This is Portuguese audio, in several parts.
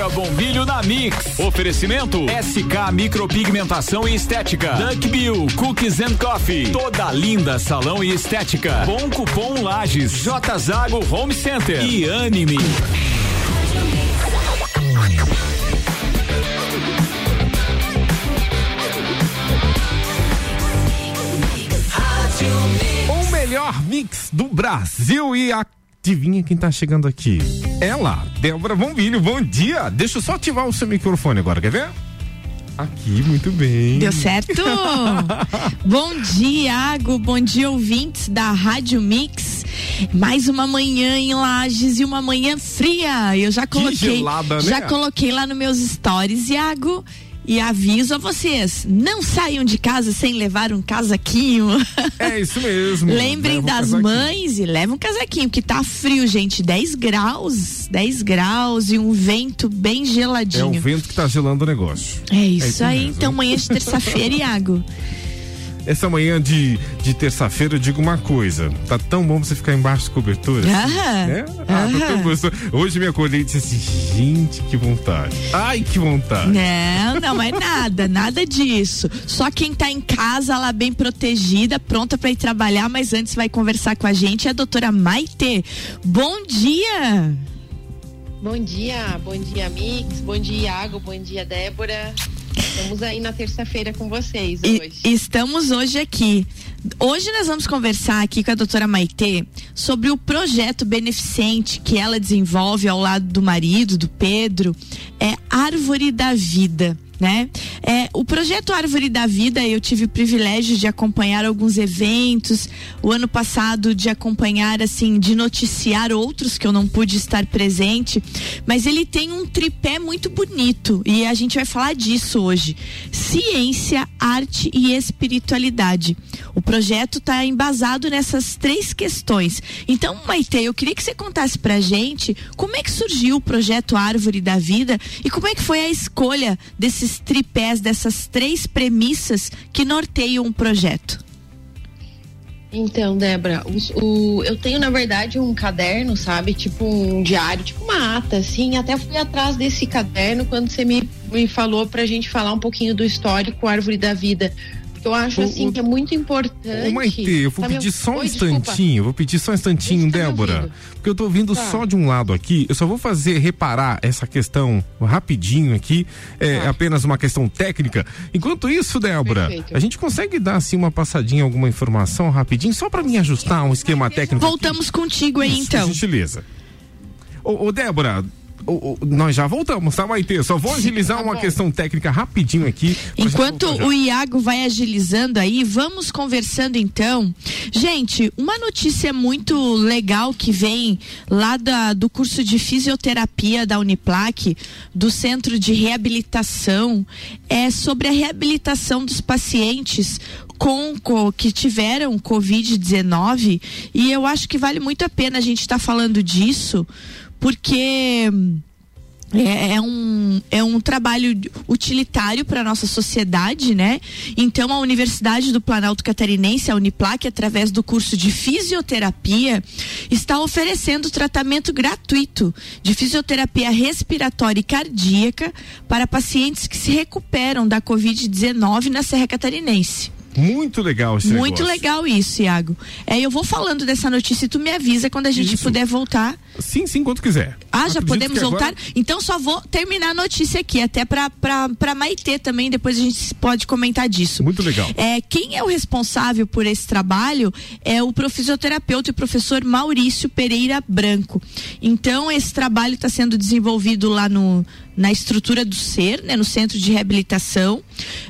Débora Bombilho na Mix. Oferecimento SK Micropigmentação e Estética. Duck Bill Cookies and Coffee. Toda linda salão e estética. Bom Cupom Lages. J Zago Home Center. E Anime. O melhor mix do Brasil e a Adivinha quem tá chegando aqui? Ela, Débora Bombilho, bom dia. Deixa eu só ativar o seu microfone agora, quer ver? Aqui, muito bem. Deu certo? bom dia, Iago. Bom dia, ouvintes da Rádio Mix. Mais uma manhã em Lages e uma manhã fria. Eu já coloquei, gelada, né? já coloquei lá nos meus stories, Iago. E aviso a vocês, não saiam de casa sem levar um casaquinho. É isso mesmo. Lembrem um das casaquinho. mães e levem um casaquinho, porque tá frio, gente. 10 graus, 10 graus e um vento bem É geladinho. o vento que tá gelando o negócio. É isso, isso aí, mesmo. então manhã de terça-feira, Iago. Essa manhã de, de terça-feira eu digo uma coisa. Tá tão bom você ficar embaixo de cobertura. assim, Aham, né? Ah, tá tão gostoso. Hoje me acordei e disse assim, gente, que vontade. Ai, que vontade. Não, não é nada, nada disso. Só quem tá em casa lá bem protegida, pronta para ir trabalhar, mas antes vai conversar com a gente é a doutora Maite. Bom dia! Bom dia, bom dia, Mix, bom dia, Iago, bom dia, Débora. Estamos aí na terça-feira com vocês E- hoje. estamos hoje aqui. Hoje nós vamos conversar aqui com a doutora Maitê sobre o projeto beneficente que ela desenvolve ao lado do marido, do Pedro, é Árvore da Vida. Né? É, o projeto Árvore da Vida, eu tive o privilégio de acompanhar alguns eventos, o ano passado de acompanhar, assim, de noticiar outros que eu não pude estar presente, mas ele tem um tripé muito bonito e a gente vai falar disso hoje. Ciência, arte e espiritualidade. O projeto está embasado nessas três questões. Então, Maite, eu queria que você contasse pra gente como é que surgiu o projeto Árvore da Vida e como é que foi a escolha desses tripés, dessas três premissas que norteiam o projeto. Então, Débora, os- o- eu tenho, na verdade, um caderno, sabe? Tipo um diário, tipo uma ata, assim. Até fui atrás desse caderno quando você me, me falou pra gente falar um pouquinho do histórico Árvore da Vida. Eu acho, O- assim, o- que é muito importante. Ô, Maite, eu vou Tá me- pedir só um Oi, instantinho, eu vou pedir só um instantinho, tá Débora. Porque eu tô ouvindo Tá. só de um lado aqui. Eu só vou fazer reparar essa questão rapidinho aqui. É Tá. apenas uma questão técnica. Enquanto isso, Débora, Perfeito. a gente consegue dar assim uma passadinha, alguma informação rapidinho, só pra me ajustar um esquema técnico. aqui? Voltamos contigo aí, Isso, então. Gentileza. Ô, ô Débora, ô, ô, nós já voltamos, tá, Maite? Só vou agilizar tá uma bom. questão técnica rapidinho aqui. Enquanto já. o Iago vai agilizando aí, vamos conversando então. Gente, uma notícia muito legal que vem lá da- do curso de fisioterapia da Uniplac, do Centro de Reabilitação, é sobre a reabilitação dos pacientes com, co- que tiveram Covid-19. E eu acho que vale muito a pena a gente estar falando disso, porque. É, é um, é um trabalho utilitário para a nossa sociedade, né? Então, a Universidade do Planalto Catarinense, a Uniplac, através do curso de fisioterapia, está oferecendo tratamento gratuito de fisioterapia respiratória e cardíaca para pacientes que se recuperam da Covid-19 na Serra Catarinense. Muito legal esse Muito negócio. legal isso, Iago. É, eu vou falando dessa notícia e tu me avisa quando a gente Isso. puder voltar. Sim, sim, quanto quiser. Ah, já podemos agora- voltar? Então só vou terminar a notícia aqui, até pra Maitê também, depois a gente pode comentar disso. Muito legal. É, quem é o responsável por esse trabalho é o fisioterapeuta e professor Maurício Pereira Branco. Então, esse trabalho está sendo desenvolvido lá no, na estrutura do SER, né, no Centro de Reabilitação.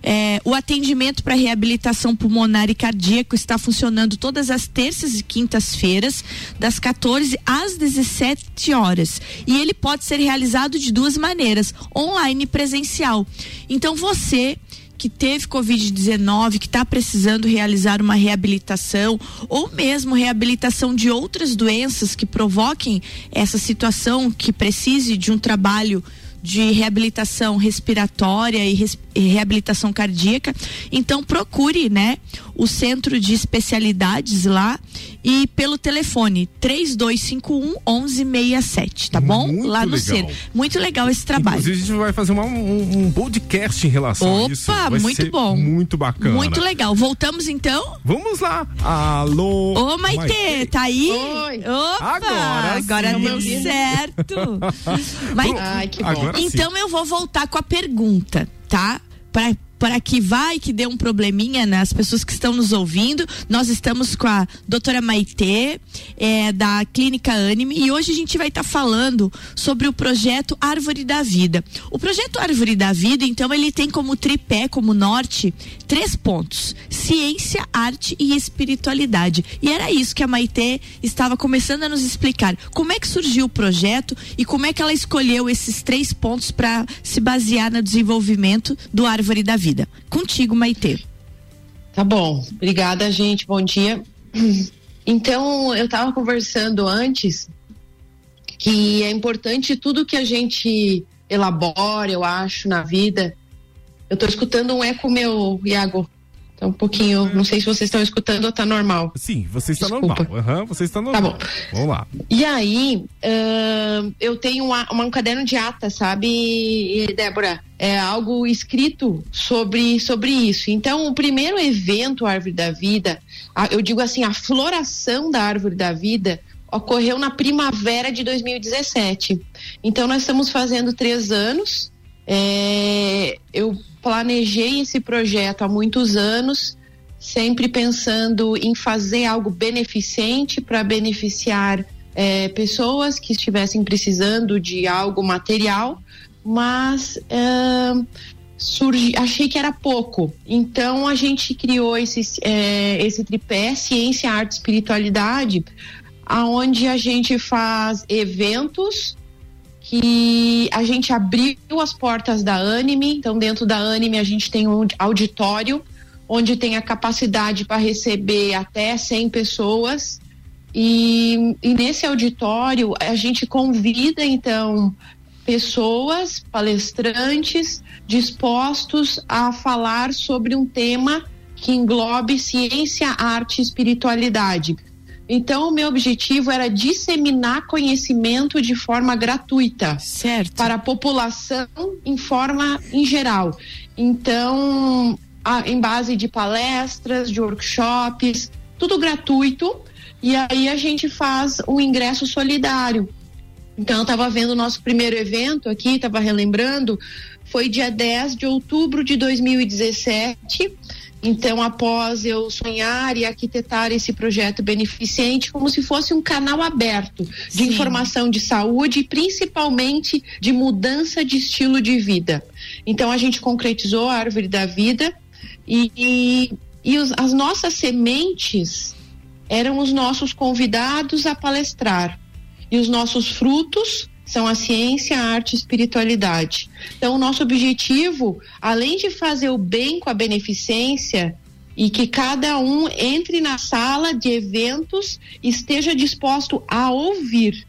É, o atendimento para reabilitação pulmonar e cardíaco está funcionando todas as terças e quintas-feiras, das 14 às 17 horas. E ele pode ser realizado de duas maneiras: online e presencial. Então, você que teve Covid-19, que está precisando realizar uma reabilitação, ou mesmo reabilitação de outras doenças que provoquem essa situação, que precise de um trabalho de reabilitação respiratória e, res- e reabilitação cardíaca, então procure, né, o centro de especialidades lá e pelo telefone 3251 1167, tá bom? Muito lá no legal. centro. Muito legal esse trabalho. Inclusive, a gente vai fazer uma- um, um podcast em relação Opa, a isso. Vai muito ser bom. Muito bacana. Muito legal. Voltamos então? Vamos lá. Alô. Ô, Maitê, tá aí? Oi. Opa, Agora agora sim. deu certo. Maitê, Ai, que bom. Agora sim. Então eu vou voltar com a pergunta, tá? Para para que vai que dê um probleminha nas pessoas que estão nos ouvindo. Nós estamos com a doutora Maitê, é, da Clínica Anime, e hoje a gente vai estar falando sobre o projeto Árvore da Vida. O projeto Árvore da Vida, então, ele tem como tripé, como norte, três pontos: ciência, arte e espiritualidade. E era isso que a Maitê estava começando a nos explicar. Como é que surgiu o projeto e como é que ela escolheu esses três pontos para se basear no desenvolvimento do Árvore da Vida. Contigo, Maitê. Tá bom. Obrigada, gente. Bom dia. Então, eu estava conversando antes que é importante tudo que a gente elabora, eu acho, na vida. Eu estou escutando um eco meu, Iago. Tá um pouquinho. Não sei se vocês estão escutando ou tá normal. Sim, você está Desculpa. normal. Aham, você está normal. bom. Vamos lá. E aí, ahn, eu tenho uma, uma- um caderno de ata, sabe, Débora? É algo escrito sobre, sobre isso. Então, o primeiro evento Árvore da Vida, a- eu digo assim, a floração da Árvore da Vida ocorreu na primavera de 2017. Então, nós estamos fazendo três anos. É, eu planejei esse projeto há muitos anos sempre pensando em fazer algo beneficente para beneficiar eh, pessoas que estivessem precisando de algo material, mas ahn, surgi, achei que era pouco. Então a gente criou esse, eh, esse tripé ciência, arte, espiritualidade, aonde a gente faz eventos que a gente abriu as portas da Anime, então dentro da Anime a gente tem um auditório onde tem a capacidade para receber até 100 pessoas. E, e nesse auditório a gente convida então pessoas, palestrantes dispostos a falar sobre um tema que englobe ciência, arte e espiritualidade. Então, o meu objetivo era disseminar conhecimento de forma gratuita Certo. para a população em forma em geral. Então, a- em base de palestras, de workshops, tudo gratuito. E aí a gente faz um ingresso solidário. Então, eu estava vendo o nosso primeiro evento aqui, estava relembrando, foi dia 10 de outubro de 2017. Então, após eu sonhar e arquitetar esse projeto beneficente, como se fosse um canal aberto de Sim. informação de saúde e principalmente de mudança de estilo de vida. Então, a gente concretizou a árvore da vida e, e, e os- as nossas sementes eram os nossos convidados a palestrar. E os nossos frutos são a ciência, a arte e a espiritualidade. Então, o nosso objetivo, além de fazer o bem com a beneficência e que cada um entre na sala de eventos esteja disposto a ouvir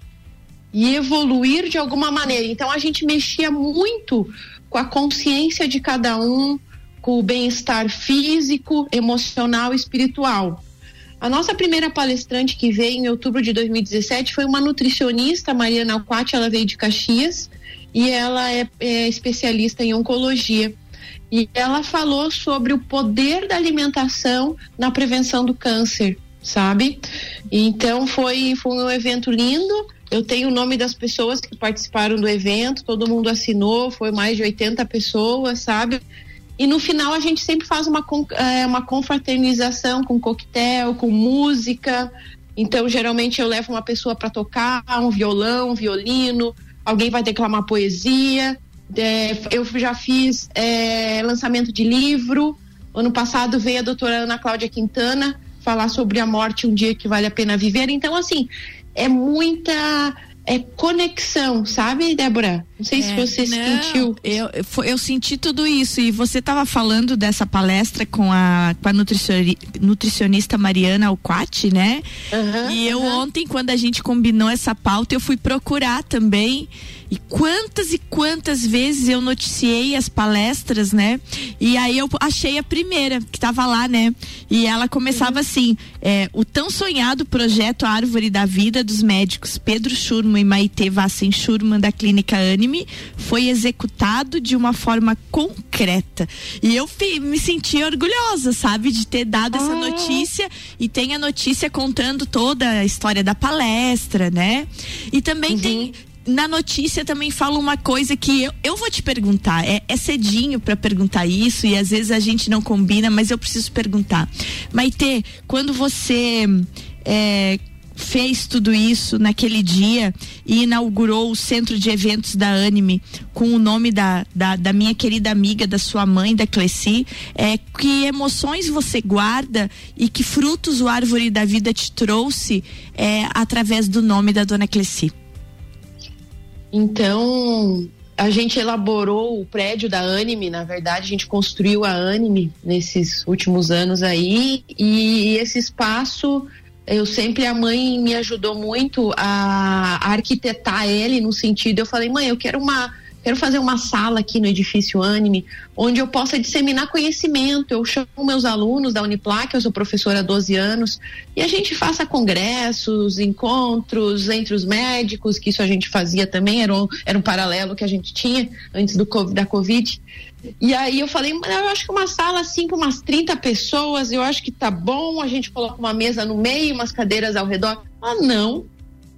e evoluir de alguma maneira. Então, a gente mexia muito com a consciência de cada um, com o bem-estar físico, emocional e espiritual. A nossa primeira palestrante que veio em outubro de 2017 foi uma nutricionista, Mariana Alquati, ela veio de Caxias e ela é, é especialista em oncologia. E ela falou sobre o poder da alimentação na prevenção do câncer, sabe? Então foi, foi um evento lindo. Eu tenho o nome das pessoas que participaram do evento, todo mundo assinou, foi mais de 80 pessoas, sabe? E no final a gente sempre faz uma, eh, uma confraternização com coquetel, com música. Então, geralmente eu levo uma pessoa para tocar, um violão, um violino, alguém vai declamar poesia. Eh, eu já fiz eh, lançamento de livro. Ano passado veio a doutora Ana Cláudia Quintana falar sobre a morte, um dia que vale a pena viver. Então, assim, é muita é conexão, sabe, Débora? Não sei se É, você não, sentiu. Eu, eu, senti tudo isso. E você estava falando dessa palestra com a, com a nutricioni- nutricionista Mariana Alquati, né? Aham, e eu aham. ontem, quando a gente combinou essa pauta, eu fui procurar também. E quantas e quantas vezes eu noticiei as palestras, né? E aí eu achei a primeira que estava lá, né? E ela começava uhum. assim: é, o tão sonhado projeto Árvore da Vida dos médicos Pedro Schurman e Maite Vassen Schurman da Clínica Anime foi executado de uma forma concreta. E eu me senti orgulhosa, sabe, de ter dado essa ah. notícia e tem a notícia contando toda a história da palestra, né? E também uhum. tem na notícia também fala uma coisa que eu, eu vou te perguntar. É, é cedinho para perguntar isso e às vezes a gente não combina, mas eu preciso perguntar. Maite, quando você é, fez tudo isso naquele dia e inaugurou o centro de eventos da Anime com o nome da, da, da minha querida amiga, da sua mãe, da Cleci, é, que emoções você guarda e que frutos o Árvore da Vida te trouxe é, através do nome da dona Cleci? Então, a gente elaborou o prédio da Anime, na verdade, a gente construiu a Anime nesses últimos anos aí, e esse espaço, eu sempre, a mãe me ajudou muito a, arquitetar ele, no sentido, eu falei, mãe, eu quero uma Quero fazer uma sala aqui no edifício Anime, onde eu possa disseminar conhecimento. Eu chamo meus alunos da Uniplac, eu sou professora há 12 anos, e a gente faça congressos, encontros entre os médicos, que isso a gente fazia também, era um, era um paralelo que a gente tinha antes do, da Covid. E aí eu falei, eu acho que uma sala assim com umas 30 pessoas, eu acho que tá bom, a gente coloca uma mesa no meio, umas cadeiras ao redor. Ah, não,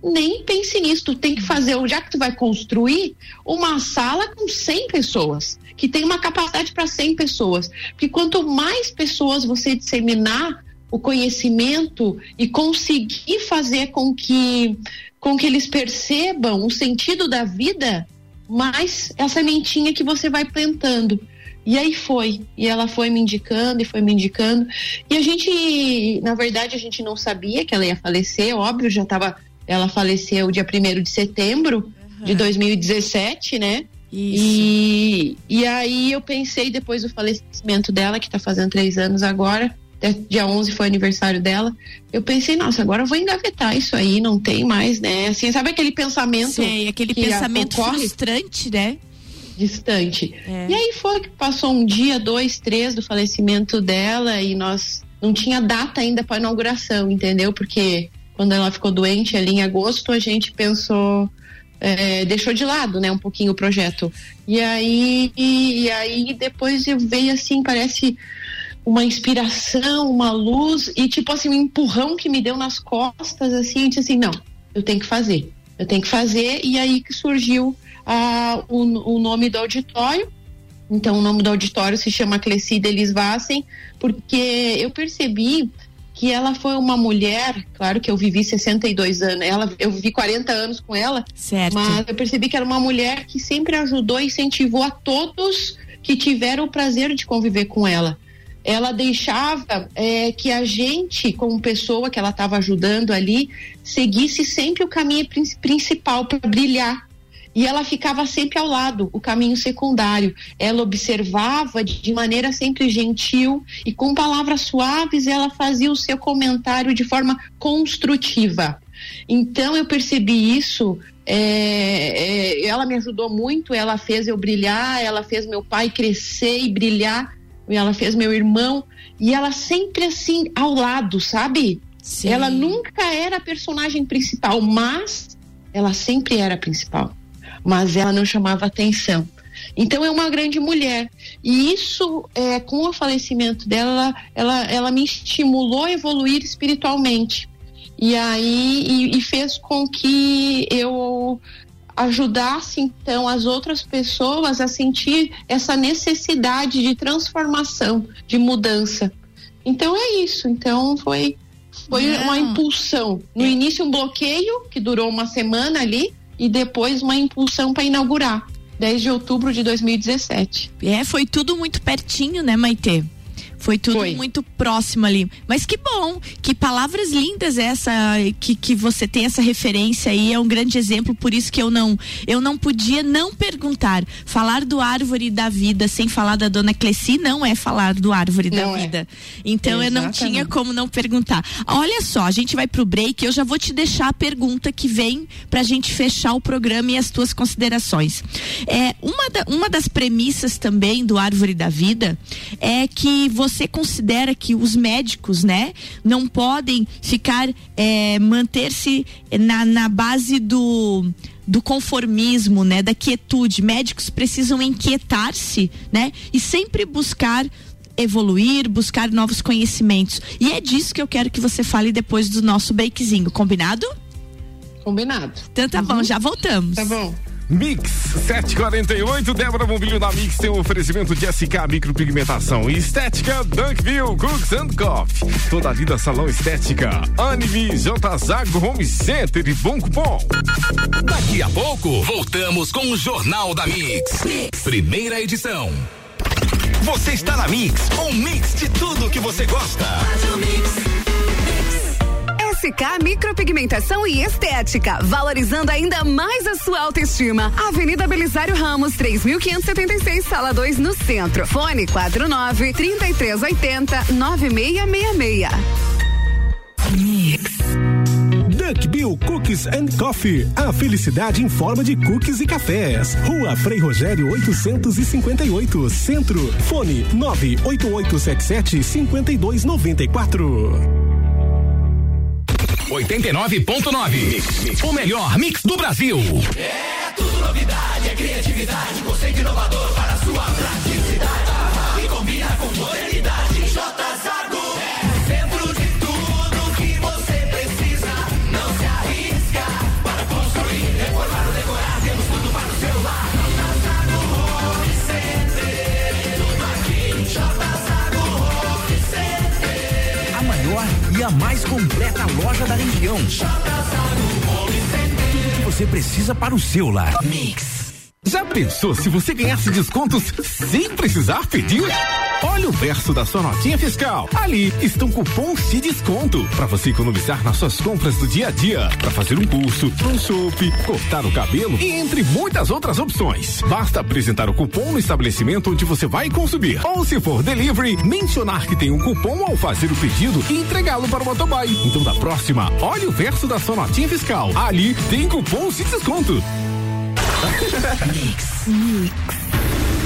nem pense nisso. Tu tem que fazer, já que tu vai construir, uma sala com 100 pessoas, que tem uma capacidade para 100 pessoas. Porque quanto mais pessoas você disseminar o conhecimento e conseguir fazer com que, com que eles percebam o sentido da vida, mais essa sementinha que você vai plantando. E aí foi, e ela foi me indicando e foi me indicando. E a gente, na verdade, a gente não sabia que ela ia falecer, óbvio, já estava ela faleceu dia 1 de setembro uhum. de 2017, né? Isso. E, e aí eu pensei, depois do falecimento dela, que tá fazendo três anos agora, dia 11 foi aniversário dela, eu pensei, nossa, agora eu vou engavetar isso aí, não tem mais, né? Assim, sabe aquele pensamento? Sei, aquele pensamento ocorre? frustrante, né? Distante. É. E aí foi que passou um dia, dois, três do falecimento dela e nós não tinha data ainda para inauguração, entendeu? Porque quando ela ficou doente ali em agosto, a gente pensou, é, deixou de lado, né, um pouquinho o projeto. E aí, e, e aí depois veio assim, parece uma inspiração, uma luz e tipo assim, um empurrão que me deu nas costas, assim, eu disse assim, não, eu tenho que fazer, eu tenho que fazer, e aí que surgiu a, o, o nome do auditório, então o nome do auditório se chama Clecida Elis Vassen, porque eu percebi que ela foi uma mulher, claro que eu vivi 62 anos, ela, eu vivi 40 anos com ela, certo. mas eu percebi que era uma mulher que sempre ajudou e incentivou a todos que tiveram o prazer de conviver com ela. Ela deixava é, que a gente, como pessoa que ela estava ajudando ali, seguisse sempre o caminho principal para brilhar, e ela ficava sempre ao lado, o caminho secundário. Ela observava de maneira sempre gentil e com palavras suaves ela fazia o seu comentário de forma construtiva. Então eu percebi isso. É, é, ela me ajudou muito, ela fez eu brilhar, ela fez meu pai crescer e brilhar, e ela fez meu irmão, e ela sempre assim ao lado, sabe? Sim. Ela nunca era a personagem principal, mas ela sempre era a principal mas ela não chamava atenção. Então é uma grande mulher. E isso, é, com o falecimento dela, ela, ela me estimulou a evoluir espiritualmente. E aí e, e fez com que eu ajudasse então as outras pessoas a sentir essa necessidade de transformação, de mudança. Então é isso. Então foi foi Não. uma impulsão. No é. início um bloqueio que durou uma semana ali, e depois uma impulsão para inaugurar, 10 de outubro de 2017. É, foi tudo muito pertinho, né, Maite? Foi tudo Foi. muito próximo ali. Mas que bom, que palavras lindas essa, que, que você tem essa referência aí, é um grande exemplo, por isso que eu não, eu não podia não perguntar. Falar do árvore da vida sem falar da dona Cleci não é falar do árvore não da é. vida. Então Exatamente. eu não tinha como não perguntar. Olha só, a gente vai pro break, eu já vou te deixar a pergunta que vem pra gente fechar o programa e as tuas considerações. É, uma, da, uma das premissas também do árvore da vida é que você considera que os médicos, né, não podem ficar, é, manter-se na, na base do do conformismo, né, da quietude. Médicos precisam inquietar-se, né, e sempre buscar evoluir, buscar novos conhecimentos. E é disso que eu quero que você fale depois do nosso breakzinho, combinado? Combinado. Então tá uhum. bom, já voltamos. Tá bom. Mix 748, Débora Bombilho da Mix tem um oferecimento de SK Micropigmentação e Estética Dunkville Cooks and Coffee. Toda a vida salão estética. Anime J Zago Home Center e Bom Cupom. Daqui a pouco, voltamos com o Jornal da mix. mix. Primeira edição. Você está na Mix, um mix de tudo que você gosta. Faz o mix. SK Micropigmentação e Estética, valorizando ainda mais a sua autoestima. Avenida Belisário Ramos, 3576, sala 2, no centro. Fone 49 3380 9666. Mix. Duck Bill Cookies and Coffee. A felicidade em forma de cookies e cafés. Rua Frei Rogério 858, Centro. Fone 98877 5294. 89.9. O melhor mix do Brasil. É tudo novidade, é criatividade, conceito inovador para sua praticidade. E combina com modernidade. A mais completa loja da região. Tudo que você precisa para o seu lar. Mix. Já pensou se você ganhasse descontos sem precisar pedir? Olha o verso da sua notinha fiscal. Ali estão cupons de desconto para você economizar nas suas compras do dia a dia, para fazer um curso, um chope, cortar o cabelo e entre muitas outras opções. Basta apresentar o cupom no estabelecimento onde você vai consumir. Ou se for delivery, mencionar que tem um cupom ao fazer o pedido e entregá-lo para o motoboy. Então da próxima, olhe o verso da sua notinha fiscal. Ali tem cupons de desconto. Mix. Mix.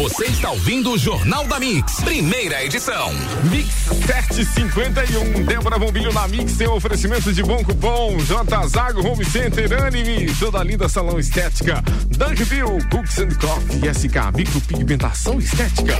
Você está ouvindo o Jornal da Mix, primeira edição. Mix 751. Débora Bombilho na Mix tem oferecimento de bom cupom. J Zago Home Center Anime. Toda linda salão estética. Dunkville Cooks and Coffee. SK Micropigmentação Estética.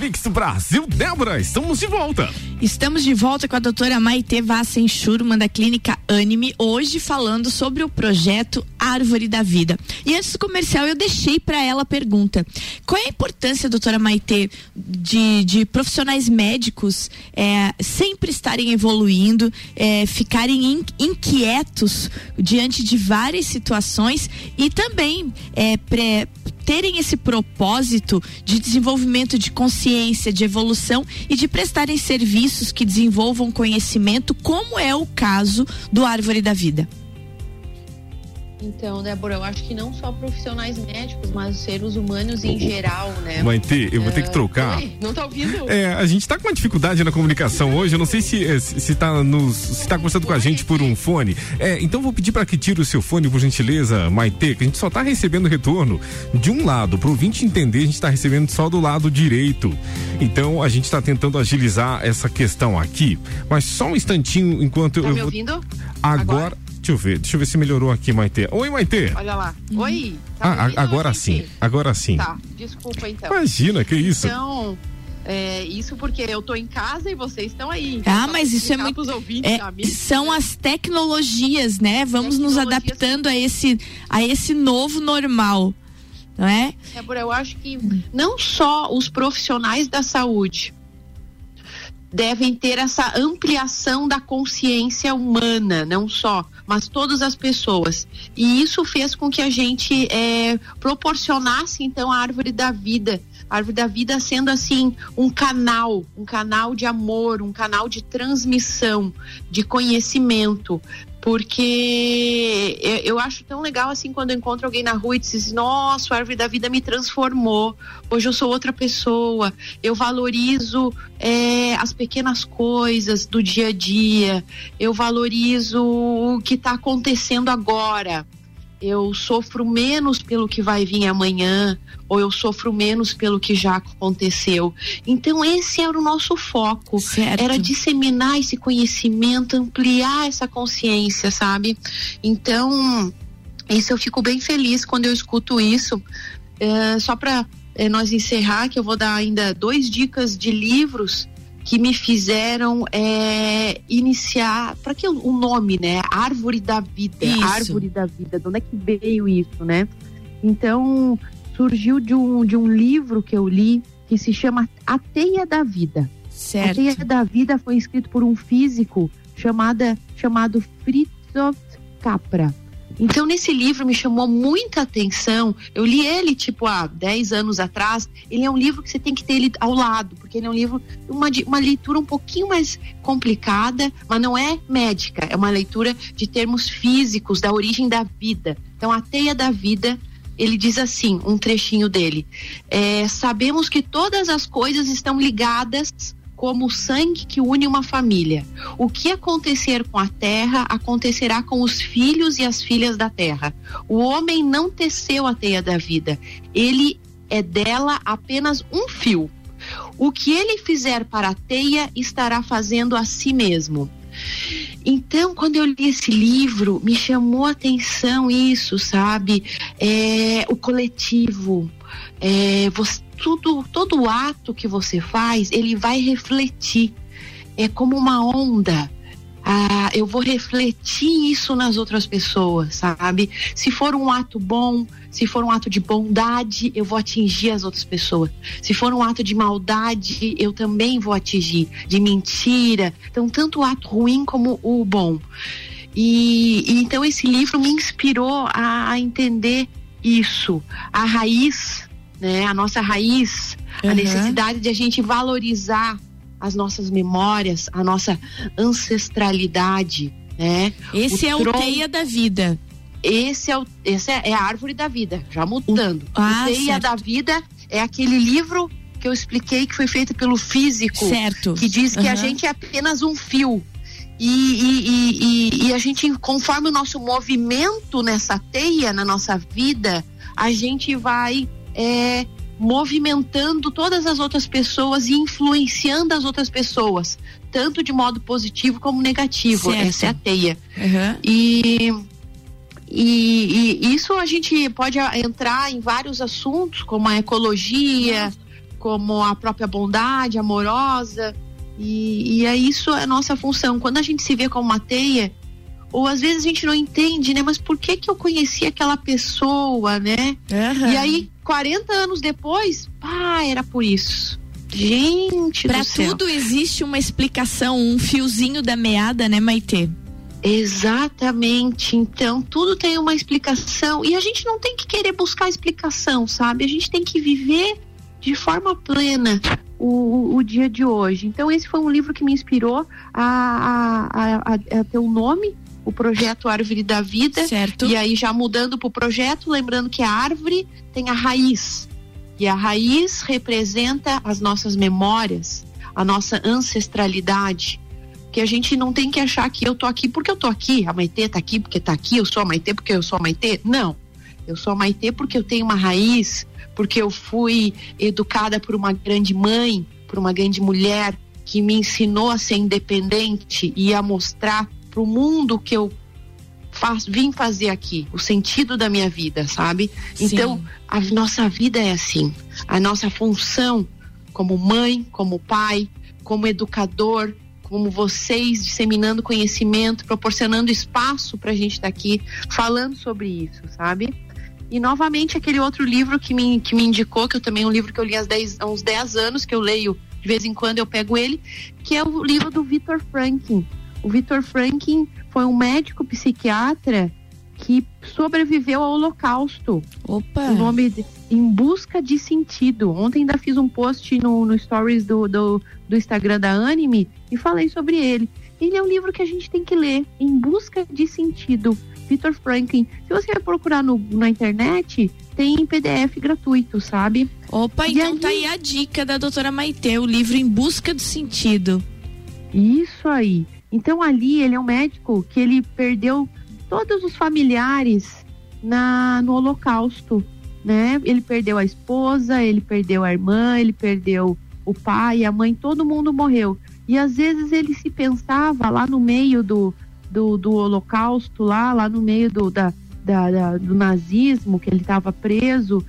Mix Brasil, Débora, estamos de volta. Estamos de volta com a doutora Maite Vassen Schurman da Clínica Anime, hoje falando sobre o projeto Árvore da Vida. E antes do comercial, eu deixei para ela a pergunta: qual é a importância, doutora Maite, de, de profissionais médicos é, sempre estarem evoluindo, é, ficarem in, inquietos diante de várias situações e também é, pré, terem esse propósito de desenvolvimento de consciência, de evolução e de prestarem serviços que desenvolvam conhecimento, como é o caso do Árvore da Vida. Então, Débora, eu acho que não só profissionais médicos, mas os seres humanos em geral, né? Maite, eu vou ter que Ah, trocar. oi? Não tá ouvindo? É, a gente tá com uma dificuldade na comunicação hoje. Eu não sei se, eh, se, tá nos, se tá conversando com a gente por um fone. É, então vou pedir para que tire o seu fone, por gentileza, Maite, que a gente só tá recebendo retorno de um lado. Pro ouvinte entender, a gente tá recebendo só do lado direito. Então a gente tá tentando agilizar essa questão aqui. Mas só um instantinho enquanto Tá eu me vou- ouvindo? Agora, deixa eu ver, deixa eu ver se melhorou aqui, Maite. Oi, Maite. Olha lá. Oi? Tá Ah, agora sim, agora sim. Tá, desculpa então. Imagina, que isso. Então, é, isso porque eu tô em casa e vocês estão aí. Ah, Só mas isso é muito. ouvintes, é, amigos, são né? as tecnologias, né? Vamos nos adaptando a esse, a esse novo normal, não é? Débora, eu acho que não só os profissionais da saúde devem ter essa ampliação da consciência humana, não só, mas todas as pessoas. E isso fez com que a gente eh, proporcionasse então a árvore da vida, a árvore da vida sendo assim um canal, um canal de amor, um canal de transmissão, de conhecimento. Porque eu, acho tão legal assim quando eu encontro alguém na rua e diz: Nossa, a árvore da vida me transformou. Hoje eu sou outra pessoa. Eu valorizo eh, as pequenas coisas do dia a dia. Eu valorizo o que está acontecendo agora. Eu sofro menos pelo que vai vir amanhã, ou eu sofro menos pelo que já aconteceu. Então, esse era o nosso foco. Certo. Era disseminar esse conhecimento, ampliar essa consciência, sabe? Então, isso eu fico bem feliz quando eu escuto isso. É, só para nós encerrar, que eu vou dar ainda dois dicas de livros que me fizeram é, iniciar, para que o nome, né? Árvore da Vida. Isso. Árvore da Vida. De onde é que veio isso, né? Então, surgiu de um, de um livro que eu li que se chama A Teia da Vida. A Certo. Teia da Vida foi escrito por um físico chamada, chamado Fritjof Capra. Então, nesse livro me chamou muita atenção. Eu li ele, tipo, há 10 anos atrás. Ele é um livro que você tem que ter ele ao lado, porque ele é um livro, uma, uma leitura um pouquinho mais complicada, mas não é médica. É uma leitura de termos físicos, da origem da vida. Então, a teia da vida, ele diz assim, um trechinho dele. É, sabemos que todas as coisas estão ligadas como o sangue que une uma família. O que acontecer com a terra acontecerá com os filhos e as filhas da terra. O homem não teceu a teia da vida, ele é dela apenas um fio. O que ele fizer para a teia estará fazendo a si mesmo. Então, quando eu li esse livro, me chamou a atenção isso, sabe? É, o coletivo, é, você- tudo, todo ato que você faz, ele vai refletir. É como uma onda. Ah, eu vou refletir isso nas outras pessoas, sabe? Se for um ato bom, se for um ato de bondade, eu vou atingir as outras pessoas. Se for um ato de maldade, eu também vou atingir. De mentira. Então, tanto o ato ruim como o bom. E, e então esse livro me inspirou a, a entender isso, a raiz, né? A nossa raiz, a Uhum. necessidade de a gente valorizar as nossas memórias, a nossa ancestralidade, né? Esse é o teia da vida. Esse é, o, esse é, é a árvore da vida, já mudando. Ah, o Teia certo. da Vida é aquele livro que eu expliquei que foi feito pelo físico Certo. que diz que a Aham. gente é apenas um fio. E, e- e- e- e a gente, conforme o nosso movimento nessa teia, na nossa vida, a gente vai é, movimentando todas as outras pessoas e influenciando as outras pessoas, tanto de modo positivo como negativo. Certo. Essa é a teia. Aham. E, e, e isso a gente pode entrar em vários assuntos, como a ecologia, como a própria bondade amorosa. E, e é isso a nossa função. Quando a gente se vê como uma teia, ou às vezes a gente não entende, né? Mas por que que eu conheci aquela pessoa, né? Aham. E aí, 40 anos depois, ah, era por isso. Gente céu. tudo existe uma explicação, um fiozinho da meada, né, Maitê? Exatamente. Então, tudo tem uma explicação e a gente não tem que querer buscar explicação, sabe? A gente tem que viver de forma plena o, o dia de hoje. Então, esse foi um livro que me inspirou a, a, a, a ter o um nome, o projeto Árvore da Vida. Certo. E aí, já mudando para o projeto, lembrando que a árvore tem a raiz. E a raiz representa as nossas memórias, a nossa ancestralidade que a gente não tem que achar que eu tô aqui porque eu tô aqui, a Maitê tá aqui porque tá aqui, eu sou a Maitê porque eu sou a Maitê. Não. Eu sou a Maitê porque eu tenho uma raiz, porque eu fui educada por uma grande mãe, por uma grande mulher que me ensinou a ser independente e a mostrar pro mundo que eu faz, vim fazer aqui, o sentido da minha vida, sabe? Sim. Então, a nossa vida é assim. A nossa função como mãe, como pai, como educador, como vocês disseminando conhecimento, proporcionando espaço para a gente estar tá aqui falando sobre isso, sabe? E novamente aquele outro livro que me, que me indicou, que eu também é um livro que eu li há, 10, há uns 10 anos, que eu leio de vez em quando eu pego ele, que é o livro do Victor Franklin. O Victor Franklin foi um médico psiquiatra que sobreviveu ao Holocausto. Opa! O nome de, Em Busca de Sentido. Ontem ainda fiz um post no, no stories do, do, do Instagram da Anime e falei sobre ele. Ele é um livro que a gente tem que ler, Em Busca de Sentido. Victor Franklin. Se você vai procurar no, na internet, tem PDF gratuito, sabe? Opa, E então aí- tá aí a dica da doutora Maitê, o livro Em Busca do Sentido. Isso aí. Então ali ele é um médico que ele perdeu todos os familiares na no Holocausto, né? Ele perdeu a esposa, ele perdeu a irmã, ele perdeu o pai, a mãe, todo mundo morreu. E às vezes ele se pensava lá no meio do, do, do Holocausto, lá, lá no meio do, da, da- da- do nazismo, que ele estava preso.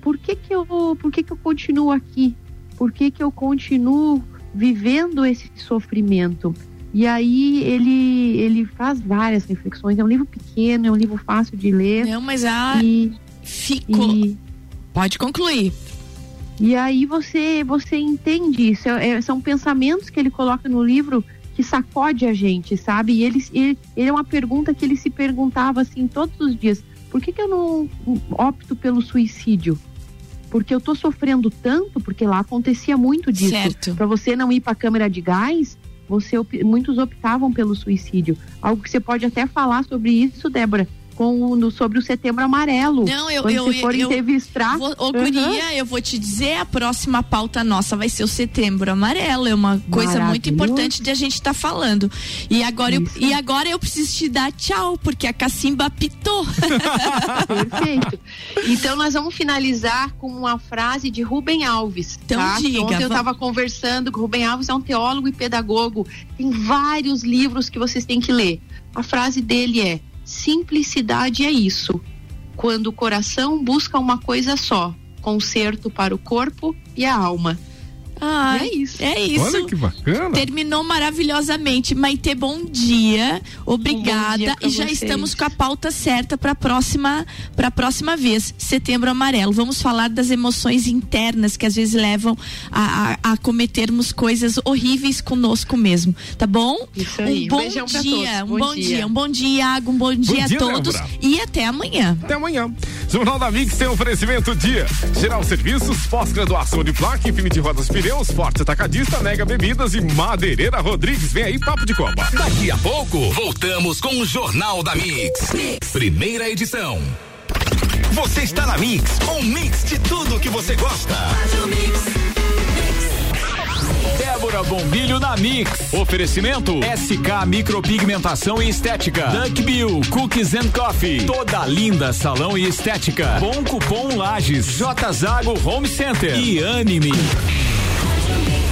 Por que que eu, por que que eu continuo aqui? Por que que eu continuo vivendo esse sofrimento? E aí ele, ele faz várias reflexões. É um livro pequeno, é um livro fácil de ler. Não, mas a E, ficou. e, Pode concluir. e aí você, você entende isso. É- é- são pensamentos que ele coloca no livro que sacode a gente, sabe? E ele, ele, ele é uma pergunta que ele se perguntava assim todos os dias. Por que, que eu não opto pelo suicídio? Porque eu tô sofrendo tanto, porque lá acontecia muito disso. Para você não ir para a câmera de gás, você muitos optavam pelo suicídio. Algo que você pode até falar sobre isso, Débora, com no- sobre o Setembro Amarelo. Não, eu- Quando eu- for eu- entrevistar, Vou, ô. Guria, eu vou te dizer, a próxima pauta nossa vai ser o setembro amarelo. É uma coisa muito importante de a gente estar falando. E agora, eu, e agora eu preciso te dar tchau, porque a cacimba apitou. Perfeito. Então nós vamos finalizar com uma frase de Rubem Alves. Então tá? diga, Ontem eu va- estava conversando com o Rubem Alves, é um teólogo e pedagogo. Tem vários livros que vocês têm que ler. A frase dele é: simplicidade é isso. Quando o coração busca uma coisa só, conserto para o corpo e a alma. Ai, é isso. É isso. Olha que bacana. Terminou maravilhosamente. Maite, bom dia. Obrigada. dia pra e já vocês. estamos com a pauta certa para a próxima, pra próxima vez, Setembro Amarelo. Vamos falar das emoções internas que às vezes levam a, a, a cometermos coisas horríveis conosco mesmo. Tá bom? Isso aí. Um bom Beijão pra dia, todos. um Bom bom dia. dia, um bom dia, Iago, um bom dia dia, a todos Débora. e até amanhã. Até amanhã. Jornal da Mix tem oferecimento dia. Geral Serviços, pós-graduação de placa, Infinity Rodas Pneus, Forte Atacadista, Mega Bebidas e Madeireira Rodrigues. Vem aí, papo de copa. Daqui a pouco, voltamos com o Jornal da mix. Primeira edição. Você está na Mix, um mix de tudo que você gosta. Débora Bombilho na Mix. Oferecimento SK Micropigmentação e Estética. Duck Bill Cookies and Coffee. Toda linda salão e estética. Bom cupom Lages. J Zago Home Center. E Anime. to me.